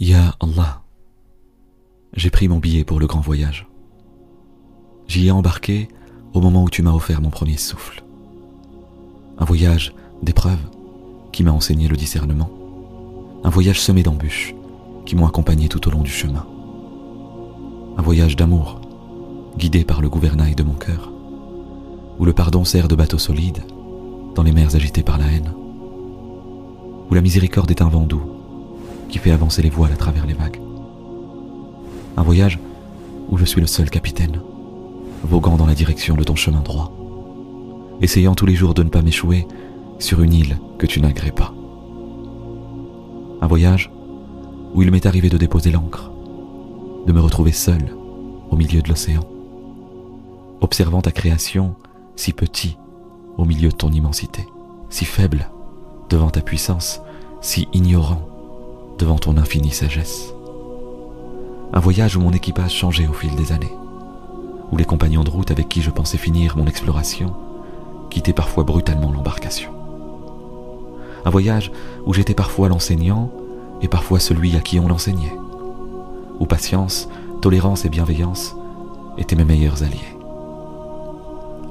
Ya Allah, j'ai pris mon billet pour le grand voyage. J'y ai embarqué au moment où tu m'as offert mon premier souffle. Un voyage d'épreuves qui m'a enseigné le discernement. Un voyage semé d'embûches qui m'ont accompagné tout au long du chemin. Un voyage d'amour guidé par le gouvernail de mon cœur, où le pardon sert de bateau solide dans les mers agitées par la haine, où la miséricorde est un vent doux qui fait avancer les voiles à travers les vagues. Un voyage où je suis le seul capitaine, voguant dans la direction de ton chemin droit, essayant tous les jours de ne pas m'échouer sur une île que tu n'agrées pas. Un voyage où il m'est arrivé de déposer l'ancre, de me retrouver seul au milieu de l'océan, observant ta création si petit au milieu de ton immensité, si faible devant ta puissance, si ignorant devant ton infinie sagesse. Un voyage où mon équipage changeait au fil des années, où les compagnons de route avec qui je pensais finir mon exploration quittaient parfois brutalement l'embarcation. Un voyage où j'étais parfois l'enseignant et parfois celui à qui on l'enseignait, où patience, tolérance et bienveillance étaient mes meilleurs alliés.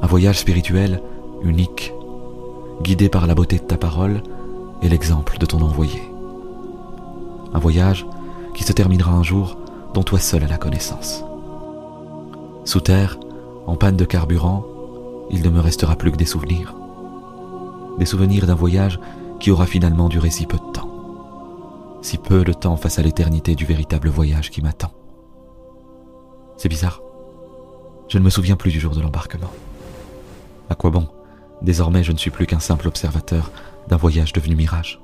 Un voyage spirituel unique, guidé par la beauté de ta parole et l'exemple de ton envoyé. Un voyage qui se terminera un jour dont toi seul as la connaissance. Sous terre, en panne de carburant, il ne me restera plus que des souvenirs. Des souvenirs d'un voyage qui aura finalement duré si peu de temps. Si peu de temps face à l'éternité du véritable voyage qui m'attend. C'est bizarre. Je ne me souviens plus du jour de l'embarquement. À quoi bon? Désormais, je ne suis plus qu'un simple observateur d'un voyage devenu mirage.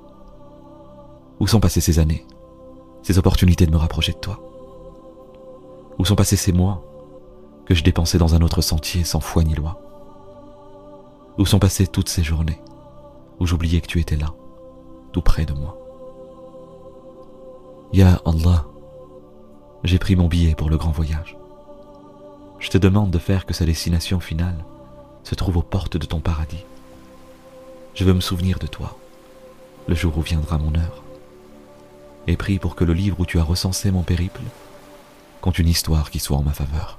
Où sont passées ces années? Ces opportunités de me rapprocher de toi Où sont passés ces mois que je dépensais dans un autre sentier sans foi ni loi? Où sont passées toutes ces journées où j'oubliais que tu étais là, tout près de moi? Ya Allah, j'ai pris mon billet pour le grand voyage. Je te demande de faire que sa destination finale se trouve aux portes de ton paradis. Je veux me souvenir de toi, le jour où viendra mon heure et prie pour que le livre où tu as recensé mon périple compte une histoire qui soit en ma faveur.